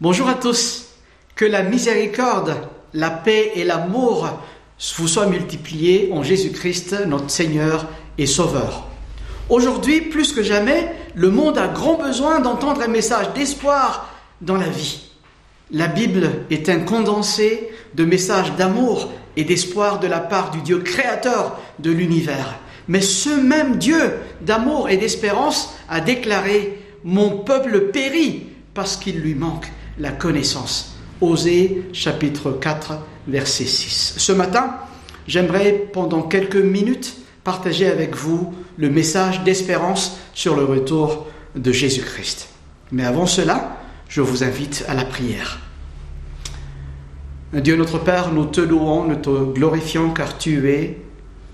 Bonjour à tous. Que la miséricorde, la paix et l'amour vous soient multipliés en Jésus-Christ, notre Seigneur et Sauveur. Aujourd'hui, plus que jamais, le monde a grand besoin d'entendre un message d'espoir dans la vie. La Bible est un condensé de messages d'amour et d'espoir de la part du Dieu créateur de l'univers. Mais ce même Dieu d'amour et d'espérance a déclaré Mon peuple périt parce qu'il lui manque la connaissance. Osée chapitre 4 verset 6. Ce matin, j'aimerais pendant quelques minutes partager avec vous le message d'espérance sur le retour de Jésus-Christ. Mais avant cela, je vous invite à la prière. Dieu notre Père, nous te louons, nous te glorifions car tu es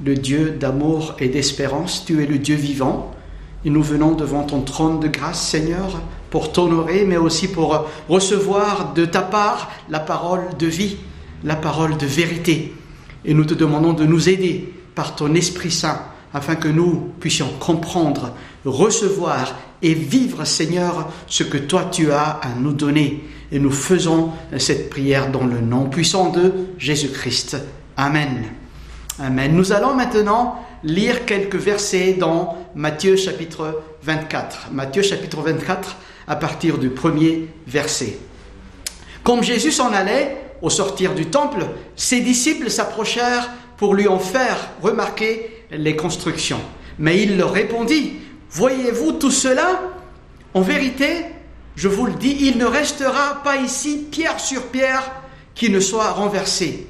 le Dieu d'amour et d'espérance, tu es le Dieu vivant. Et nous venons devant ton trône de grâce, Seigneur, pour t'honorer, mais aussi pour recevoir de ta part la parole de vie, la parole de vérité. Et nous te demandons de nous aider par ton Esprit Saint, afin que nous puissions comprendre, recevoir et vivre, Seigneur, ce que toi tu as à nous donner. Et nous faisons cette prière dans le nom puissant de Jésus-Christ. Amen. Amen. Nous allons maintenant lire quelques versets dans Matthieu chapitre 24. Matthieu chapitre 24 à partir du premier verset. Comme Jésus s'en allait au sortir du temple, ses disciples s'approchèrent pour lui en faire remarquer les constructions. Mais il leur répondit, Voyez-vous tout cela? En vérité, je vous le dis, il ne restera pas ici pierre sur pierre qui ne soit renversée.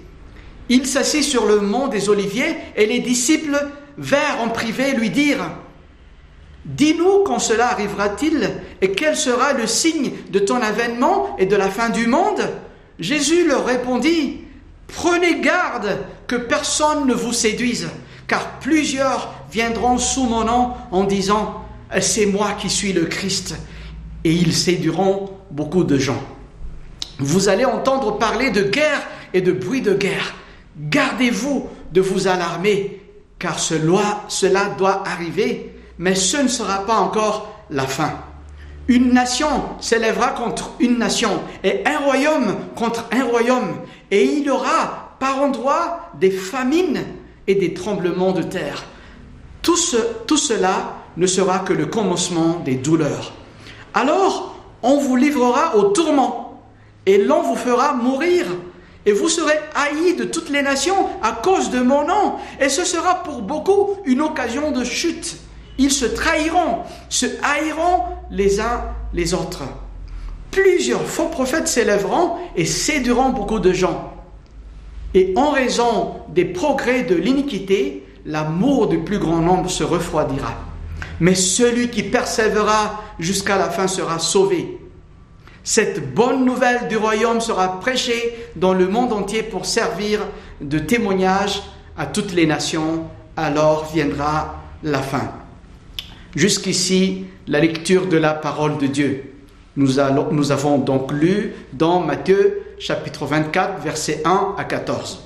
Il s'assit sur le mont des Oliviers et les disciples vinrent en privé lui dire Dis-nous quand cela arrivera-t-il et quel sera le signe de ton avènement et de la fin du monde? Jésus leur répondit Prenez garde que personne ne vous séduise, car plusieurs viendront sous mon nom en disant C'est moi qui suis le Christ, et ils séduiront beaucoup de gens. Vous allez entendre parler de guerre et de bruit de guerre. Gardez-vous de vous alarmer, car cela doit arriver, mais ce ne sera pas encore la fin. Une nation s'élèvera contre une nation, et un royaume contre un royaume, et il y aura par endroits des famines et des tremblements de terre. Tout, cela ne sera que le commencement des douleurs. Alors on vous livrera au tourment, et l'on vous fera mourir et vous serez haïs de toutes les nations à cause de mon nom. Et ce sera pour beaucoup une occasion de chute. Ils se trahiront, se haïront les uns les autres. Plusieurs faux prophètes s'élèveront et séduiront beaucoup de gens. Et en raison des progrès de l'iniquité, l'amour du plus grand nombre se refroidira. Mais celui qui persévérera jusqu'à la fin sera sauvé. Cette bonne nouvelle du royaume sera prêchée dans le monde entier pour servir de témoignage à toutes les nations. Alors viendra la fin. Jusqu'ici, la lecture de la parole de Dieu. Nous, avons donc lu dans Matthieu chapitre 24, versets 1 à 14.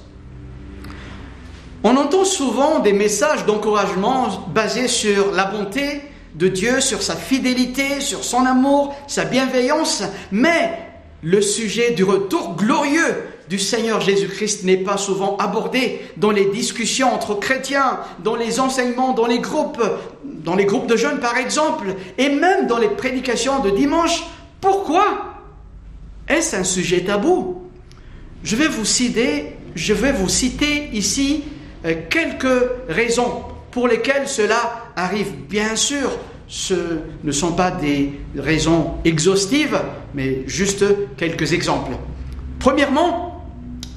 On entend souvent des messages d'encouragement basés sur la bonté de Dieu, sur sa fidélité, sur son amour, sa bienveillance, mais le sujet du retour glorieux du Seigneur Jésus-Christ n'est pas souvent abordé dans les discussions entre chrétiens, dans les enseignements, dans les groupes, dans les groupes de jeunes par exemple, et même dans les prédications de dimanche. Pourquoi Est-ce un sujet tabou? Je vais vous citer, je vais vous citer ici euh, quelques raisons pour lesquelles cela arrive. Bien sûr, ce ne sont pas des raisons exhaustives, mais juste quelques exemples. Premièrement,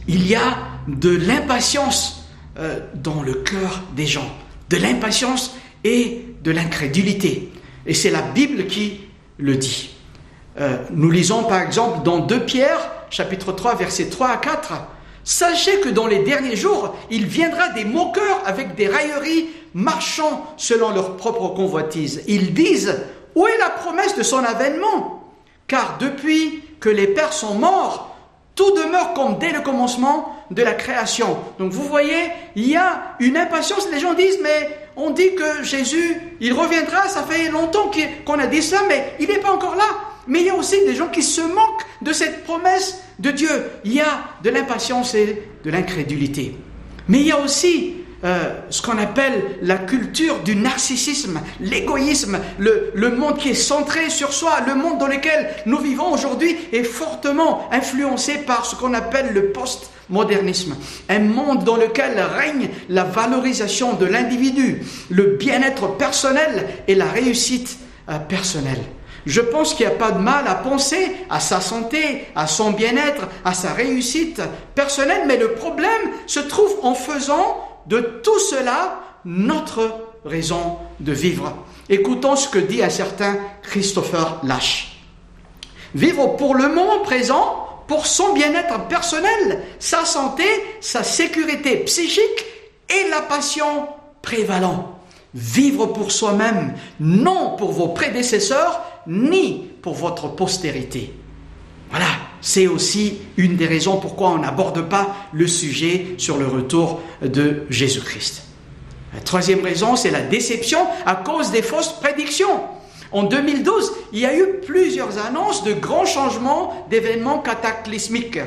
il y a de l'impatience euh, dans le cœur des gens, de l'impatience et de l'incrédulité. Et c'est la Bible qui le dit. Euh, nous lisons par exemple dans 2 Pierre, chapitre 3, versets 3 à 4, Sachez que dans les derniers jours, il viendra des moqueurs avec des railleries, marchant selon leur propre convoitise. Ils disent, où est la promesse de son avènement? Car depuis que les pères sont morts, tout demeure comme dès le commencement de la création. Donc vous voyez, il y a une impatience. Les gens disent, mais on dit que Jésus, il reviendra, ça fait longtemps qu'on a dit ça, mais il n'est pas encore là. Mais il y a aussi des gens qui se moquent de cette promesse de Dieu. Il y a de l'impatience et de l'incrédulité. Mais il y a aussi euh, ce qu'on appelle la culture du narcissisme, l'égoïsme, le, monde qui est centré sur soi, le monde dans lequel nous vivons aujourd'hui est fortement influencé par ce qu'on appelle le postmodernisme. Un monde dans lequel règne la valorisation de l'individu, le bien-être personnel et la réussite euh, personnelle. Je pense qu'il n'y a pas de mal à penser à sa santé, à son bien-être, à sa réussite personnelle, mais le problème se trouve en faisant de tout cela notre raison de vivre. Écoutons ce que dit un certain Christopher Lash. Vivre pour le moment présent, pour son bien-être personnel, sa santé, sa sécurité psychique et la passion prévalant. Vivre pour soi-même, non pour vos prédécesseurs, ni pour votre postérité. Voilà, c'est aussi une des raisons pourquoi on n'aborde pas le sujet sur le retour de Jésus-Christ. La troisième raison, c'est la déception à cause des fausses prédictions. En 2012, il y a eu plusieurs annonces de grands changements d'événements cataclysmiques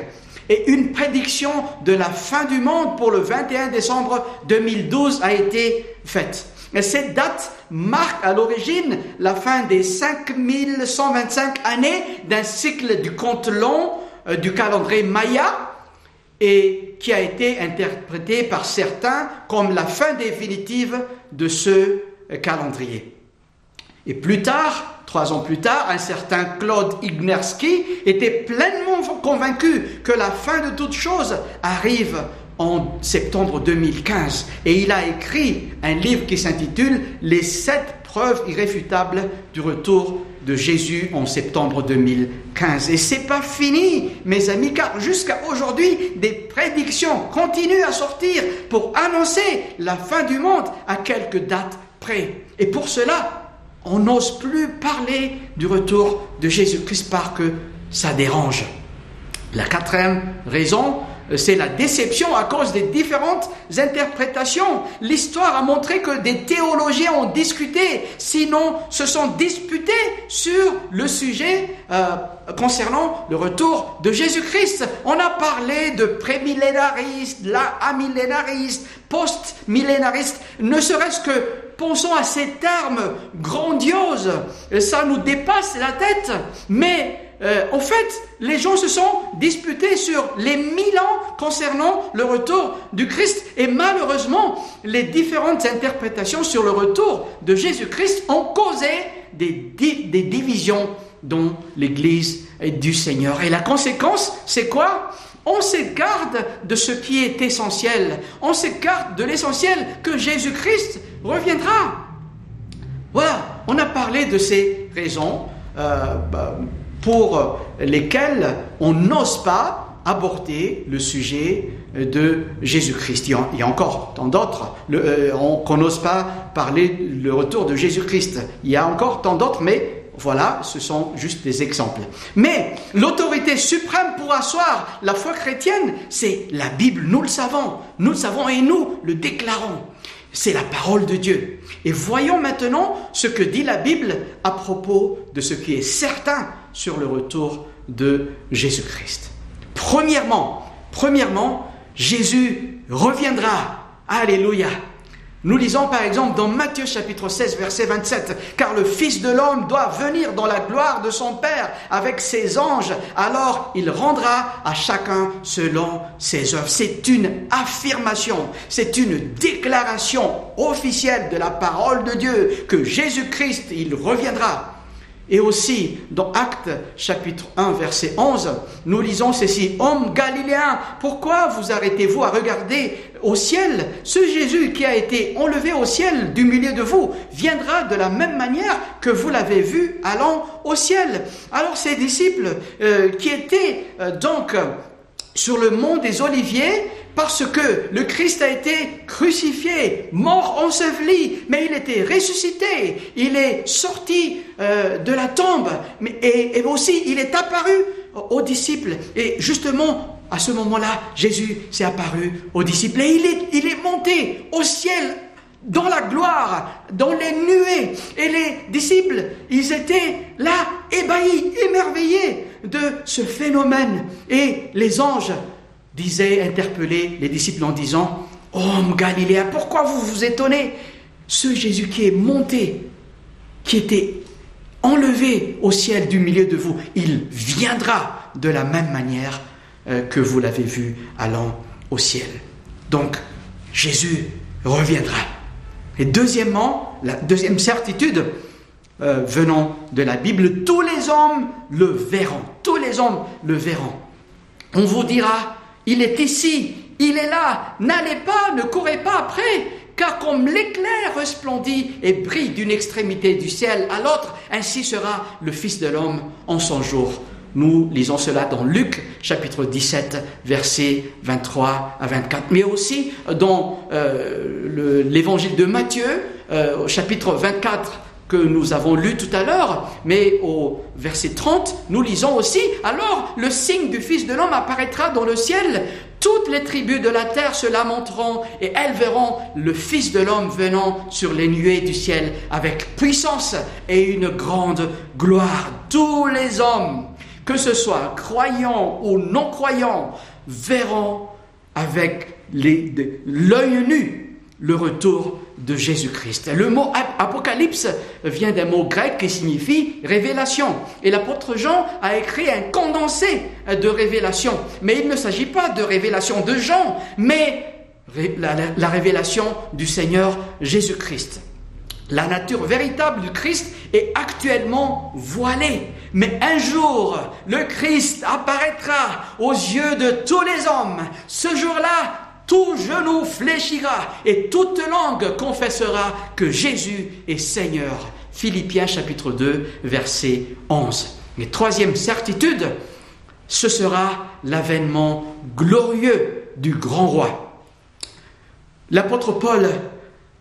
et une prédiction de la fin du monde pour le 21 décembre 2012 a été faite. Et cette date marque à l'origine la fin des 5125 années d'un cycle du compte long euh, du calendrier Maya et qui a été interprété par certains comme la fin définitive de ce euh, calendrier. Et plus tard, trois ans plus tard, un certain Claude Ignerski était pleinement convaincu que la fin de toute chose arrive en septembre 2015 et il a écrit un livre qui s'intitule Les sept preuves irréfutables du retour de Jésus en septembre 2015. Et c'est pas fini, mes amis, car jusqu'à aujourd'hui, des prédictions continuent à sortir pour annoncer la fin du monde à quelques dates près. Et pour cela, on n'ose plus parler du retour de Jésus-Christ parce que ça dérange. La quatrième raison, c'est la déception à cause des différentes interprétations. L'histoire a montré que des théologiens ont discuté, sinon se sont disputés sur le sujet euh, concernant le retour de Jésus-Christ. On a parlé de prémillénaristes, la amillénaristes, post-millénaristes, ne serait-ce que pensons à ces termes grandioses, ça nous dépasse la tête, mais euh, en fait, les gens se sont disputés sur les mille ans concernant le retour du Christ. Et malheureusement, les différentes interprétations sur le retour de Jésus-Christ ont causé des, des divisions dans l'Église du Seigneur. Et la conséquence, c'est quoi? On s'écarte de ce qui est essentiel. On s'écarte de l'essentiel que Jésus-Christ reviendra. Voilà, on a parlé de ces raisons. Euh, bah, pour lesquels on n'ose pas aborder le sujet de Jésus-Christ. Il y a encore tant d'autres euh, qu'on n'ose pas parler le retour de Jésus-Christ. Il y a encore tant d'autres, mais voilà, ce sont juste des exemples. Mais l'autorité suprême pour asseoir la foi chrétienne, c'est la Bible. Nous le savons. Nous le savons et nous le déclarons. C'est la parole de Dieu. Et voyons maintenant ce que dit la Bible à propos de ce qui est certain sur le retour de Jésus-Christ. Premièrement, premièrement, Jésus reviendra. Alléluia. Nous lisons par exemple dans Matthieu chapitre 16 verset 27, car le Fils de l'homme doit venir dans la gloire de son Père avec ses anges, alors il rendra à chacun selon ses œuvres. C'est une affirmation, c'est une déclaration officielle de la parole de Dieu que Jésus-Christ, il reviendra. Et aussi, dans Actes chapitre 1, verset 11, nous lisons ceci, Homme galiléen, pourquoi vous arrêtez-vous à regarder au ciel? Ce Jésus qui a été enlevé au ciel du milieu de vous viendra de la même manière que vous l'avez vu allant au ciel. Alors ces disciples euh, qui étaient euh, donc sur le mont des Oliviers, parce que le Christ a été crucifié, mort, enseveli, mais il était ressuscité, il est sorti euh, de la tombe, et, aussi il est apparu aux disciples. Et justement, à ce moment-là, Jésus s'est apparu aux disciples et il est monté au ciel dans la gloire, dans les nuées. Et les disciples, ils étaient là, ébahis, émerveillés de ce phénomène. Et les anges disaient, interpellaient les disciples en disant, Homme Galiléen, pourquoi vous vous étonnez? Ce Jésus qui est monté, qui était enlevé au ciel du milieu de vous, il viendra de la même manière euh, que vous l'avez vu allant au ciel. Donc, Jésus reviendra. Et deuxièmement, la deuxième certitude euh, venant de la Bible, tous les hommes le verront. Tous les hommes le verront. On vous dira, il est ici, il est là, n'allez pas, ne courez pas après, car comme l'éclair resplendit et brille d'une extrémité du ciel à l'autre, ainsi sera le Fils de l'homme en son jour. Nous lisons cela dans Luc chapitre 17 versets 23 à 24, mais aussi dans euh, l'évangile de Matthieu euh, chapitre 24 que nous avons lu tout à l'heure, mais au verset 30, nous lisons aussi, alors le signe du Fils de l'homme apparaîtra dans le ciel, toutes les tribus de la terre se lamenteront et elles verront le Fils de l'homme venant sur les nuées du ciel avec puissance et une grande gloire. Tous les hommes que ce soit croyants ou non croyants, verront avec l'œil nu le retour de Jésus-Christ. Le mot apocalypse vient d'un mot grec qui signifie révélation. Et l'apôtre Jean a écrit un condensé de révélation. Mais il ne s'agit pas de révélation de Jean, mais la révélation du Seigneur Jésus-Christ. La nature véritable du Christ est actuellement voilée. Mais un jour, le Christ apparaîtra aux yeux de tous les hommes. Ce jour-là, tout genou fléchira et toute langue confessera que Jésus est Seigneur. Philippiens chapitre 2, verset 11. Et troisième certitude, ce sera l'avènement glorieux du grand roi. L'apôtre Paul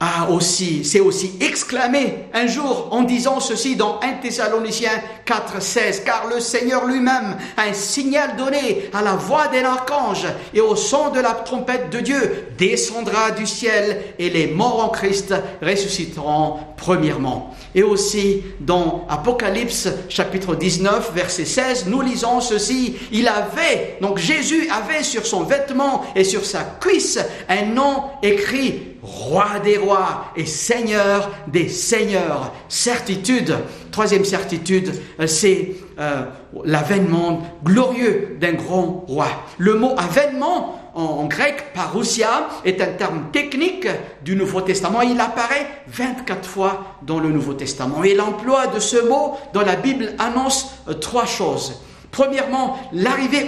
a aussi, s'est aussi exclamé un jour en disant ceci dans 1 Thessaloniciens 4, 16, car le Seigneur lui-même a un signal donné à la voix d'un archange et au son de la trompette de Dieu descendra du ciel et les morts en Christ ressusciteront premièrement. Et aussi dans Apocalypse chapitre 19 verset 16, nous lisons ceci, il avait, donc Jésus avait sur son vêtement et sur sa cuisse un nom écrit roi des rois et seigneur des seigneurs. Certitude, troisième certitude, euh, c'est euh, l'avènement glorieux d'un grand roi. Le mot avènement en, grec, parousia, est un terme technique du Nouveau Testament. Il apparaît 24 fois dans le Nouveau Testament. Et l'emploi de ce mot dans la Bible annonce euh, trois choses. Premièrement, l'arrivée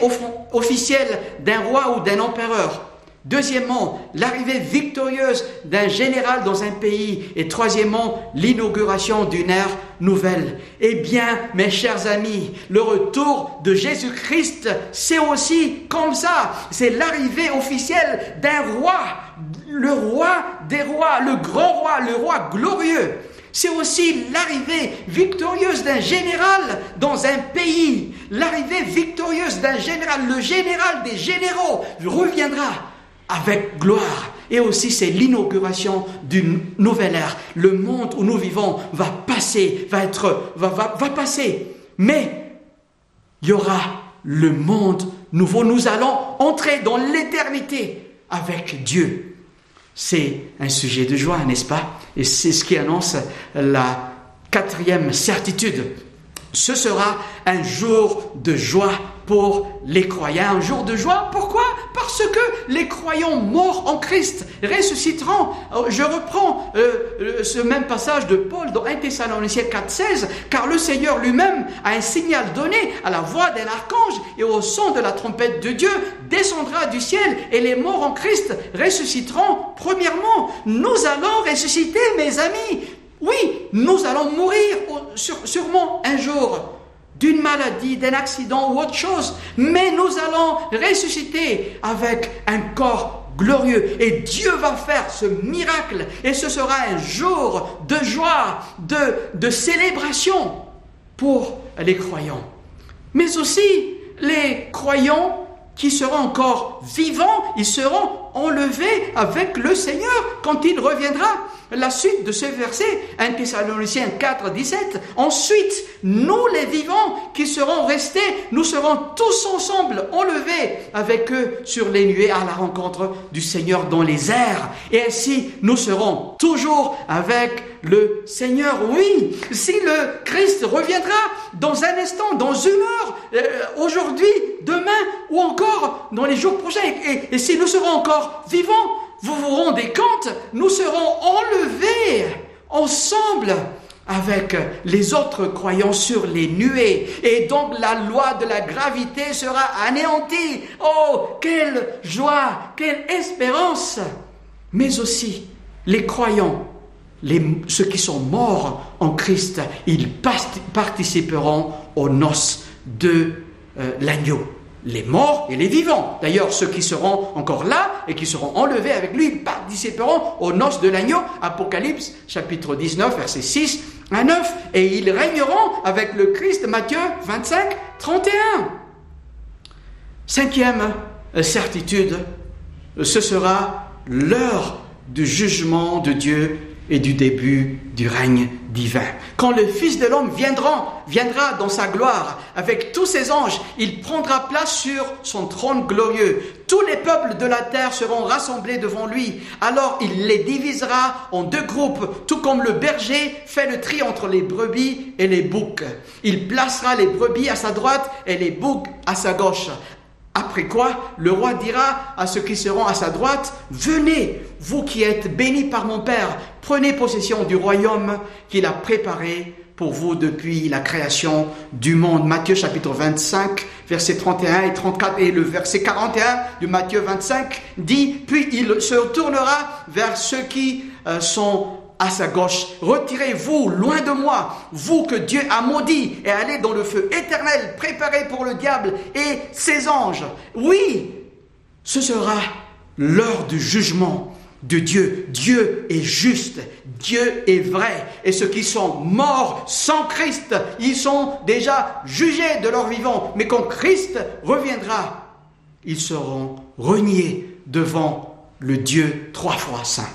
officielle d'un roi ou d'un empereur. Deuxièmement, l'arrivée victorieuse d'un général dans un pays. Et troisièmement, l'inauguration d'une ère nouvelle. Eh bien, mes chers amis, le retour de Jésus-Christ, c'est aussi comme ça. C'est l'arrivée officielle d'un roi, le roi des rois, le grand roi, le roi glorieux. C'est aussi l'arrivée victorieuse d'un général dans un pays. L'arrivée victorieuse d'un général, le général des généraux reviendra avec gloire. Et aussi, c'est l'inauguration d'une nouvelle ère. Le monde où nous vivons va passer, va être, va, va, passer. Mais il y aura le monde nouveau. Nous allons entrer dans l'éternité avec Dieu. C'est un sujet de joie, n'est-ce pas? Et c'est ce qui annonce la quatrième certitude. Ce sera un jour de joie pour les croyants. Un jour de joie, pourquoi? Parce que les croyants morts en Christ ressusciteront. Euh, je reprends euh, ce même passage de Paul dans 1 Thessaloniciens 4.16, car le Seigneur lui-même a un signal donné à la voix d'un archange et au son de la trompette de Dieu descendra du ciel et les morts en Christ ressusciteront. Premièrement, nous allons ressusciter, mes amis. Oui, nous allons mourir sûrement un jour d'une maladie, d'un accident ou autre chose, mais nous allons ressusciter avec un corps glorieux. Et Dieu va faire ce miracle. Et ce sera un jour de joie, de, de célébration pour les croyants. Mais aussi les croyants qui seront encore vivants, ils seront enlevés avec le Seigneur quand il reviendra. La suite de ce verset, 1 Thessaloniciens 4, 17. Ensuite, nous les vivants qui serons restés, nous serons tous ensemble enlevés avec eux sur les nuées à la rencontre du Seigneur dans les airs. Et ainsi, nous serons toujours avec le Seigneur. Oui, si le Christ reviendra dans un instant, dans une heure, euh, aujourd'hui, demain ou encore dans les jours prochains, et si nous serons encore vivants, vous vous rendez compte, nous serons enlevés ensemble avec les autres croyants sur les nuées. Et donc la loi de la gravité sera anéantie. Oh, quelle joie, quelle espérance. Mais aussi, les croyants, ceux qui sont morts en Christ, ils participeront aux noces de euh, l'agneau les morts et les vivants. D'ailleurs, ceux qui seront encore là et qui seront enlevés avec lui participeront aux noces de l'agneau. Apocalypse chapitre 19, verset 6 à 9. Et ils régneront avec le Christ, Matthieu 25, 31. Cinquième certitude, ce sera l'heure du jugement de Dieu et du début du règne divin. Quand le Fils de l'homme viendra, viendra dans sa gloire avec tous ses anges, il prendra place sur son trône glorieux. Tous les peuples de la terre seront rassemblés devant lui. Alors il les divisera en deux groupes, tout comme le berger fait le tri entre les brebis et les boucs. Il placera les brebis à sa droite et les boucs à sa gauche. Après quoi, le roi dira à ceux qui seront à sa droite, Venez, vous qui êtes bénis par mon Père, prenez possession du royaume qu'il a préparé pour vous depuis la création du monde. Matthieu chapitre 25, versets 31 et 34 et le verset 41 de Matthieu 25 dit, puis il se retournera vers ceux qui euh, sont à sa gauche. Retirez-vous loin de moi, vous que Dieu a maudit, et allez dans le feu éternel préparé pour le diable et ses anges. Oui, ce sera l'heure du jugement de Dieu. Dieu est juste, Dieu est vrai. Et ceux qui sont morts sans Christ, ils sont déjà jugés de leur vivant. Mais quand Christ reviendra, ils seront reniés devant le Dieu trois fois saint.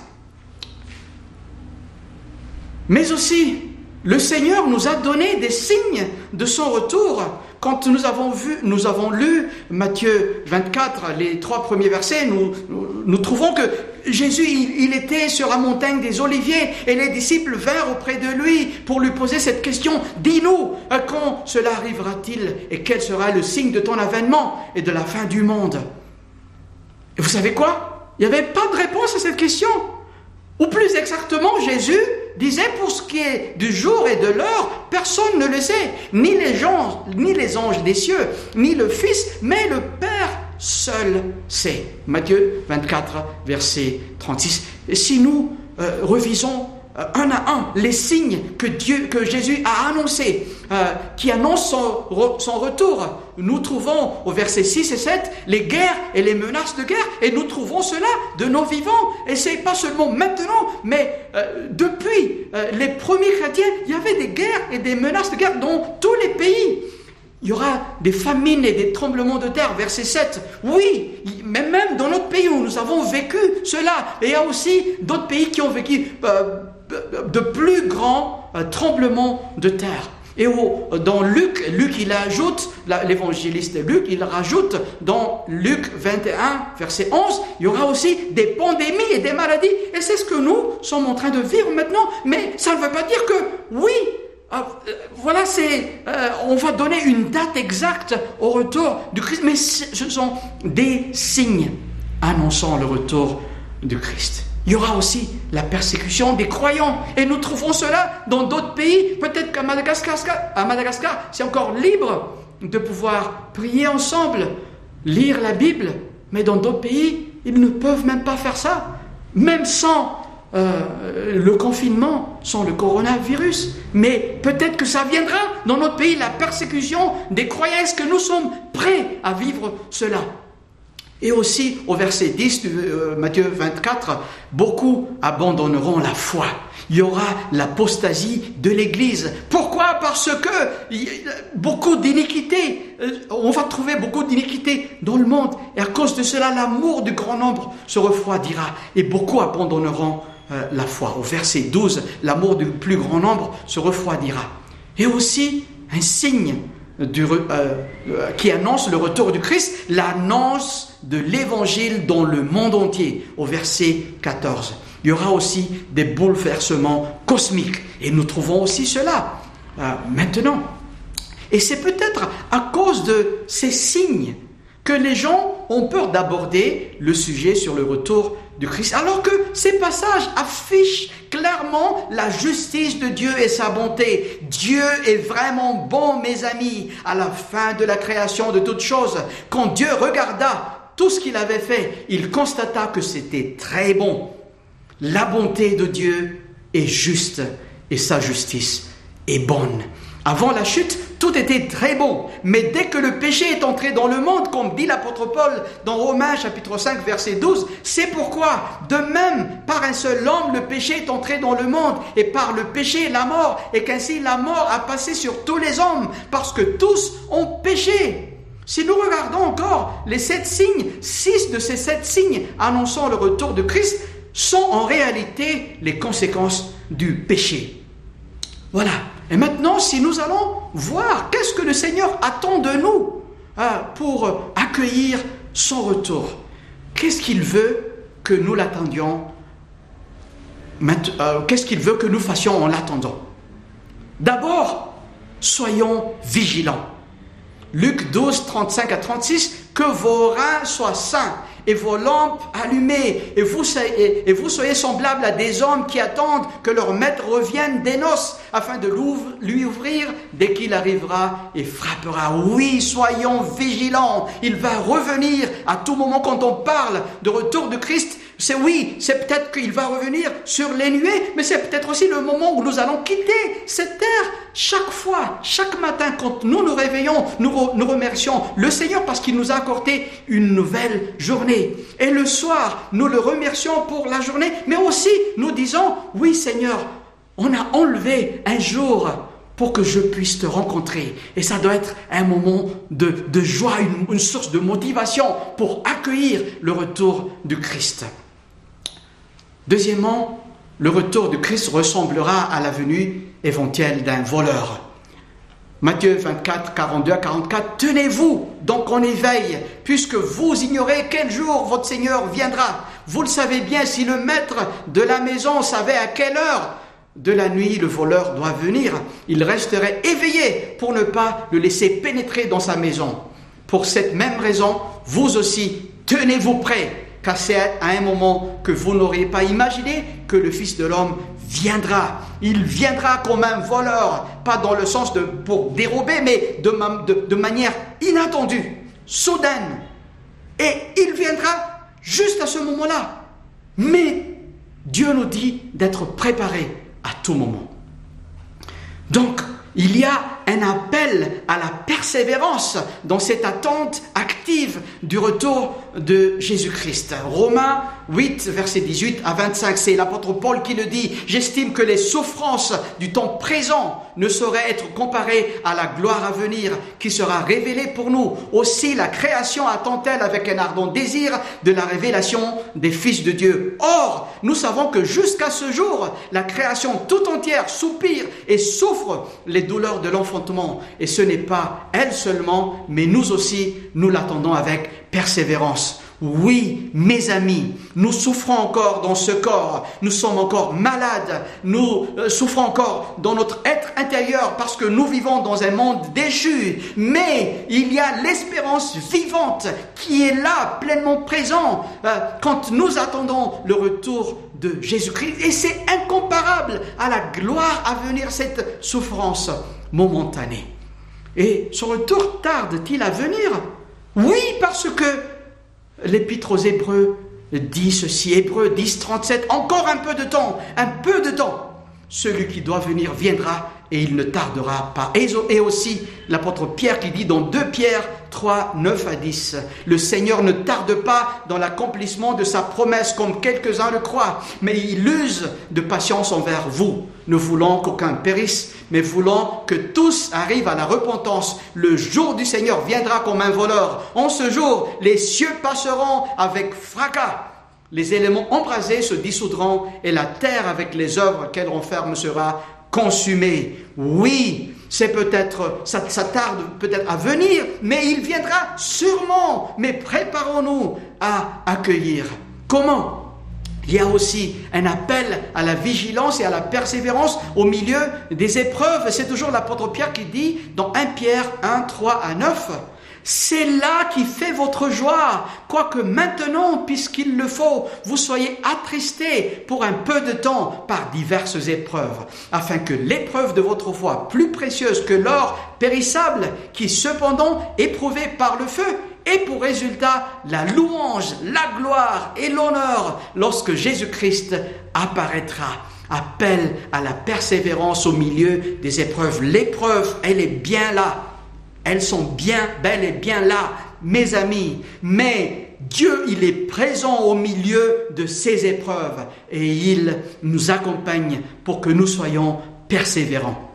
Mais aussi, le Seigneur nous a donné des signes de son retour. Quand nous avons vu, nous avons lu Matthieu 24, les trois premiers versets, nous, trouvons que Jésus, il, était sur la montagne des Oliviers et les disciples vinrent auprès de lui pour lui poser cette question. Dis-nous, quand cela arrivera-t-il et quel sera le signe de ton avènement et de la fin du monde? Et vous savez quoi? Il n'y avait pas de réponse à cette question. Ou plus exactement, Jésus disait pour ce qui est du jour et de l'heure, personne ne le sait, ni les gens, ni les anges des cieux, ni le Fils, mais le Père seul sait. Matthieu 24, verset 36. Et si nous euh, revisons un à un les signes que Dieu, que Jésus a annoncés, euh, qui annoncent son, son, retour. Nous trouvons au verset 6 et 7 les guerres et les menaces de guerre, et nous trouvons cela de nos vivants. Et c'est pas seulement maintenant, mais euh, depuis les premiers chrétiens, il y avait des guerres et des menaces de guerre dans tous les pays. Il y aura des famines et des tremblements de terre, verset 7. Oui, mais même dans notre pays où nous avons vécu cela, et il y a aussi d'autres pays qui ont vécu de plus grands euh, tremblements de terre. Et dans Luc, Luc il ajoute, l'évangéliste Luc, il rajoute dans Luc 21, verset 11, il y aura aussi des pandémies et des maladies. Et c'est ce que nous sommes en train de vivre maintenant. Mais ça ne veut pas dire que, oui, euh, euh, voilà, c'est, on va donner une date exacte au retour du Christ, mais ce sont des signes annonçant le retour du Christ il y aura aussi la persécution des croyants. Et nous trouvons cela dans d'autres pays. Peut-être qu'à Madagascar, c'est encore libre de pouvoir prier ensemble, lire la Bible. Mais dans d'autres pays, ils ne peuvent même pas faire ça. Même sans euh, le confinement, sans le coronavirus. Mais peut-être que ça viendra dans notre pays, la persécution des croyants. Est-ce que nous sommes prêts à vivre cela? Et aussi au verset 10 de euh, Matthieu 24, beaucoup abandonneront la foi. Il y aura l'apostasie de l'Église. Pourquoi? Parce que beaucoup d'iniquités, euh, on va trouver beaucoup d'iniquités dans le monde. Et à cause de cela, l'amour du grand nombre se refroidira. Et beaucoup abandonneront euh, la foi. Au verset 12, l'amour du plus grand nombre se refroidira. Et aussi un signe euh, qui annonce le retour du Christ, l'annonce de l'évangile dans le monde entier, au verset 14 il y aura aussi des bouleversements cosmiques. Et nous trouvons aussi cela euh, maintenant. Et c'est peut-être à cause de ces signes que les gens ont peur d'aborder le sujet sur le retour du Christ, alors que ces passages affichent clairement la justice de Dieu et sa bonté. Dieu est vraiment bon, mes amis, à la fin de la création de toutes choses. Quand Dieu regarda tout ce qu'il avait fait, il constata que c'était très bon. La bonté de Dieu est juste et sa justice est bonne. Avant la chute, tout était très bon. Mais dès que le péché est entré dans le monde, comme dit l'apôtre Paul dans Romains chapitre 5 verset 12, c'est pourquoi, de même, par un seul homme, le péché est entré dans le monde, et par le péché, la mort, et qu'ainsi la mort a passé sur tous les hommes, parce que tous ont péché. Si nous regardons encore les sept signes, six de ces sept signes annonçant le retour de Christ sont en réalité les conséquences du péché. Voilà. Et maintenant, si nous allons voir qu'est-ce que le Seigneur attend de nous hein, pour accueillir son retour, qu'est-ce qu'il veut que nous l'attendions euh, Qu'est-ce qu'il veut que nous fassions en l'attendant? D'abord, soyons vigilants. Luc 12, 35 à 36, que vos reins soient sains et vos lampes allumées, et vous, soyez semblables à des hommes qui attendent que leur maître revienne des noces, afin de lui ouvrir dès qu'il arrivera et frappera. Oui, soyons vigilants, il va revenir à tout moment quand on parle de retour de Christ. C'est oui, c'est peut-être qu'il va revenir sur les nuées, mais c'est peut-être aussi le moment où nous allons quitter cette terre. Chaque fois, chaque matin, quand nous nous réveillons, nous, nous remercions le Seigneur parce qu'il nous a accordé une nouvelle journée. Et le soir, nous le remercions pour la journée, mais aussi nous disons, oui Seigneur, on a enlevé un jour pour que je puisse te rencontrer. Et ça doit être un moment de, joie, une, une source de motivation pour accueillir le retour du Christ. Deuxièmement, le retour du Christ ressemblera à la venue éventuelle d'un voleur. Matthieu 24, 42 à 44, Tenez-vous donc en éveil, puisque vous ignorez quel jour votre Seigneur viendra. Vous le savez bien, si le maître de la maison savait à quelle heure de la nuit le voleur doit venir, il resterait éveillé pour ne pas le laisser pénétrer dans sa maison. Pour cette même raison, vous aussi, tenez-vous prêts, à un moment que vous n'auriez pas imaginé que le Fils de l'homme viendra. Il viendra comme un voleur, pas dans le sens de pour dérober, mais de, de, manière inattendue, soudaine. Et il viendra juste à ce moment-là. Mais Dieu nous dit d'être préparés à tout moment. Donc, il y a un appel à la persévérance dans cette attente active du retour de Jésus-Christ. Romains 8, verset 18 à 25, c'est l'apôtre Paul qui le dit. J'estime que les souffrances du temps présent ne sauraient être comparées à la gloire à venir qui sera révélée pour nous. Aussi la création attend-elle avec un ardent désir de la révélation des fils de Dieu. Or, nous savons que jusqu'à ce jour, la création tout entière soupire et souffre les douleurs de Et ce n'est pas elle seulement, mais nous aussi, nous l'attendons avec persévérance. Oui, mes amis, nous souffrons encore dans ce corps, nous sommes encore malades, nous euh, souffrons encore dans notre être intérieur parce que nous vivons dans un monde déchu, mais il y a l'espérance vivante qui est là, pleinement présent, euh, quand nous attendons le retour de Jésus-Christ. Et c'est incomparable à la gloire à venir, cette souffrance momentanée. Et son retour tarde-t-il à venir Oui, parce que L'épître aux Hébreux dit ceci, Hébreux 10, 37, encore un peu de temps, un peu de temps. Celui qui doit venir viendra et il ne tardera pas. Et aussi l'apôtre Pierre qui dit dans 2 Pierre 3, 9 à 10, le Seigneur ne tarde pas dans l'accomplissement de sa promesse comme quelques-uns le croient, mais il use de patience envers vous, ne voulant qu'aucun périsse, mais voulant que tous arrivent à la repentance. Le jour du Seigneur viendra comme un voleur. En ce jour, les cieux passeront avec fracas les éléments embrasés se dissoudront et la terre avec les œuvres qu'elle renferme sera consumée. Oui, c'est peut-être, ça, tarde peut-être à venir, mais il viendra sûrement. Mais préparons-nous à accueillir. Comment? Il y a aussi un appel à la vigilance et à la persévérance au milieu des épreuves. C'est toujours l'apôtre Pierre qui dit dans 1 Pierre 1, 3 à 9, c'est là qui fait votre joie, quoique maintenant, puisqu'il le faut, vous soyez attristés pour un peu de temps par diverses épreuves, afin que l'épreuve de votre foi, plus précieuse que l'or périssable, qui cependant éprouvée par le feu, ait pour résultat la louange, la gloire et l'honneur lorsque Jésus-Christ apparaîtra appel à la persévérance au milieu des épreuves. L'épreuve, elle est bien là. Elles sont bien, bel et bien là, mes amis. Mais Dieu, il est présent au milieu de ces épreuves et il nous accompagne pour que nous soyons persévérants.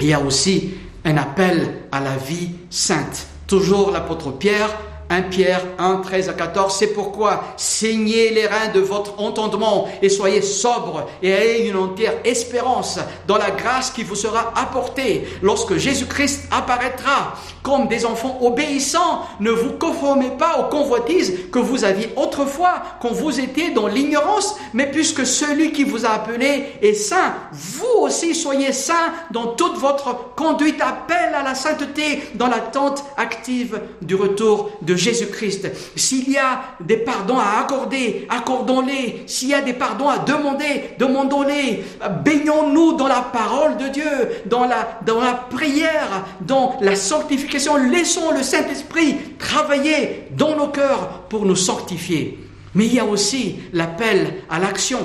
Il y a aussi un appel à la vie sainte. Toujours l'apôtre Pierre 1 Pierre 1, 13 à 14, c'est pourquoi saignez les reins de votre entendement et soyez sobres et ayez une entière espérance dans la grâce qui vous sera apportée lorsque Jésus-Christ apparaîtra. Comme des enfants obéissants, ne vous conformez pas aux convoitises que vous aviez autrefois quand vous étiez dans l'ignorance, mais puisque celui qui vous a appelé est saint, vous aussi soyez saints dans toute votre conduite. Appel à la sainteté dans l'attente active du retour de Jésus-Christ. S'il y a des pardons à accorder, accordons-les. S'il y a des pardons à demander, demandons-les. Baignons-nous dans la parole de Dieu, dans la, prière, dans la sanctification. Laissons le Saint-Esprit travailler dans nos cœurs pour nous sanctifier. Mais il y a aussi l'appel à l'action.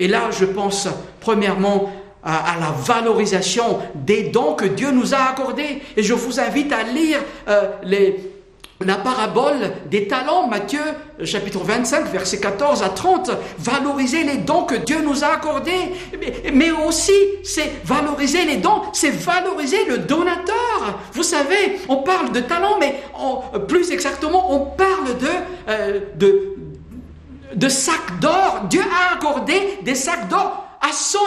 Et là, je pense premièrement à, la valorisation des dons que Dieu nous a accordés. Et je vous invite à lire euh, les, la parabole des talents, Matthieu chapitre 25, versets 14 à 30, valoriser les dons que Dieu nous a accordés, mais, aussi c'est valoriser les dons, c'est valoriser le donateur. Vous savez, on parle de talents, mais plus exactement, on parle de, euh, de sacs d'or. Dieu a accordé des sacs d'or à son,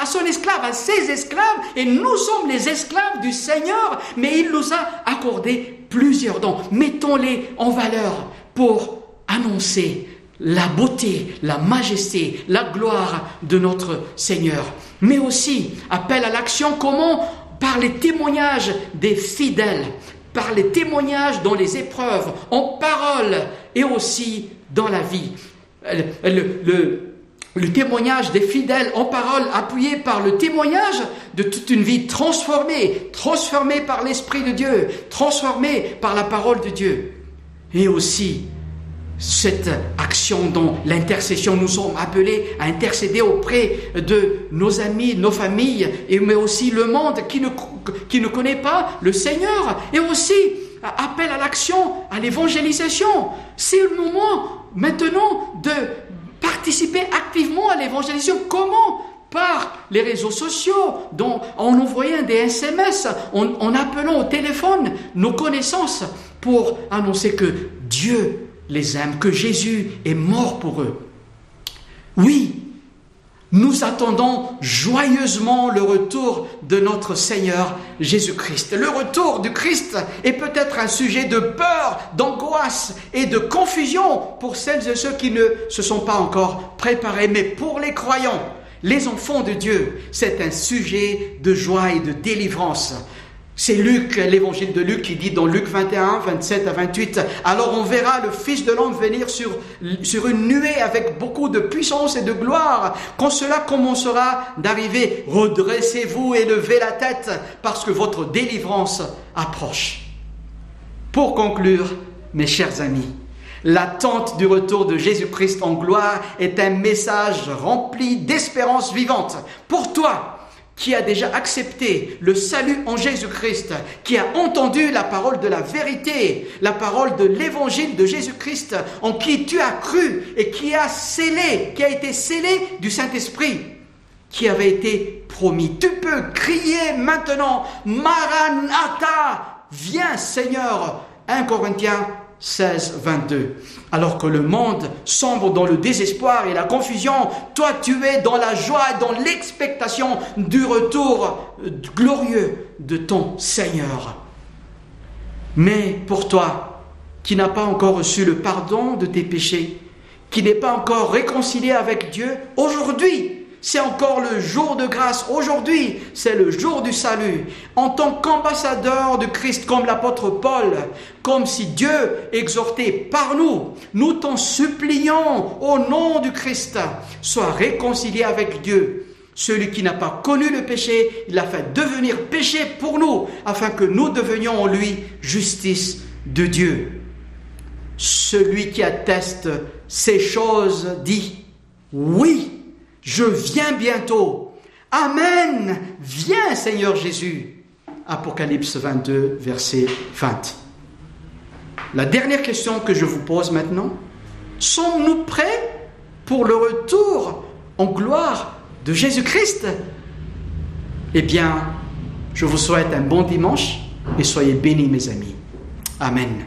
à son esclave, à ses esclaves, et nous sommes les esclaves du Seigneur, mais il nous a accordé plusieurs dons. Mettons-les en valeur pour annoncer la beauté, la majesté, la gloire de notre Seigneur. Mais aussi, appel à l'action, comment? Par les témoignages des fidèles, par les témoignages dans les épreuves, en parole et aussi dans la vie. Le, le témoignage des fidèles en parole appuyé par le témoignage de toute une vie transformée, transformée par l'Esprit de Dieu, transformée par la parole de Dieu. Et aussi cette action dont l'intercession, nous sommes appelés à intercéder auprès de nos amis, nos familles, mais aussi le monde qui ne, qui ne connaît pas le Seigneur, et aussi appel à l'action, à l'évangélisation. C'est le moment maintenant de participer activement à l'évangélisation. Comment? Par les réseaux sociaux, dont, en envoyant des SMS, en, appelant au téléphone nos connaissances pour annoncer que Dieu les aime, que Jésus est mort pour eux. Oui, nous attendons joyeusement le retour de notre Seigneur Jésus-Christ. Le retour du Christ est peut-être un sujet de peur, d'angoisse et de confusion pour celles et ceux qui ne se sont pas encore préparés, mais pour les croyants, les enfants de Dieu, c'est un sujet de joie et de délivrance. C'est Luc, l'évangile de Luc, qui dit dans Luc 21, 27 à 28, Alors on verra le Fils de l'homme venir sur, une nuée avec beaucoup de puissance et de gloire. Quand cela commencera d'arriver, redressez-vous et levez la tête, parce que votre délivrance approche. Pour conclure, mes chers amis, l'attente du retour de Jésus-Christ en gloire est un message rempli d'espérance vivante pour toi qui a déjà accepté le salut en Jésus-Christ, qui a entendu la parole de la vérité, la parole de l'évangile de Jésus-Christ, en qui tu as cru et qui a scellé, qui a été scellé du Saint-Esprit, qui avait été promis. Tu peux crier maintenant, Maranatha, viens Seigneur. 1 Corinthiens 16, 22. Alors que le monde sombre dans le désespoir et la confusion, toi tu es dans la joie et dans l'expectation du retour glorieux de ton Seigneur. Mais pour toi, qui n'as pas encore reçu le pardon de tes péchés, qui n'est pas encore réconcilié avec Dieu, aujourd'hui, c'est encore le jour de grâce. Aujourd'hui, c'est le jour du salut. En tant qu'ambassadeur de Christ, comme l'apôtre Paul, comme si Dieu exhortait par nous, nous t'en supplions au nom du Christ, sois réconcilié avec Dieu. Celui qui n'a pas connu le péché, il l'a fait devenir péché pour nous, afin que nous devenions en lui justice de Dieu. Celui qui atteste ces choses dit, oui, je viens bientôt. Amen. Viens Seigneur Jésus. Apocalypse 22, verset 20. La dernière question que je vous pose maintenant, sommes-nous prêts pour le retour en gloire de Jésus-Christ? Eh bien, je vous souhaite un bon dimanche et soyez bénis mes amis. Amen.